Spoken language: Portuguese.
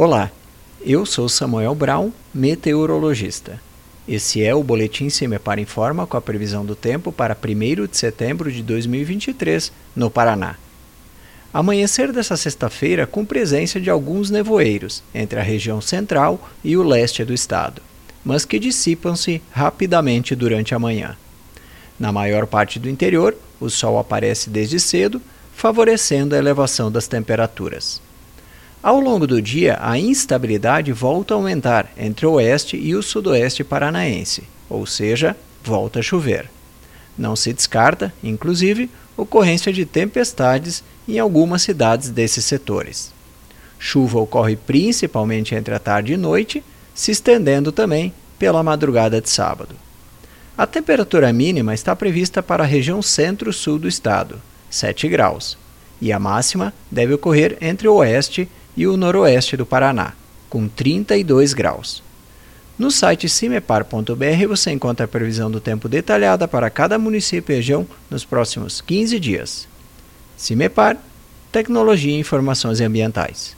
Olá, eu sou Samuel Brown, meteorologista. Esse é o Boletim Semepar Informa com a previsão do tempo para 1 de setembro de 2023, no Paraná. Amanhecer dessa sexta-feira com presença de alguns nevoeiros entre a região central e o leste do estado, mas que dissipam-se rapidamente durante a manhã. Na maior parte do interior, o sol aparece desde cedo, favorecendo a elevação das temperaturas. Ao longo do dia, a instabilidade volta a aumentar entre o oeste e o sudoeste paranaense, ou seja, volta a chover. Não se descarta, inclusive, ocorrência de tempestades em algumas cidades desses setores. Chuva ocorre principalmente entre a tarde e noite, se estendendo também pela madrugada de sábado. A temperatura mínima está prevista para a região centro-sul do estado, 7 graus, e a máxima deve ocorrer entre o oeste e o noroeste do Paraná, com 32 graus. No site cimepar.br você encontra a previsão do tempo detalhada para cada município e região nos próximos 15 dias. Cimepar, Tecnologia e Informações Ambientais.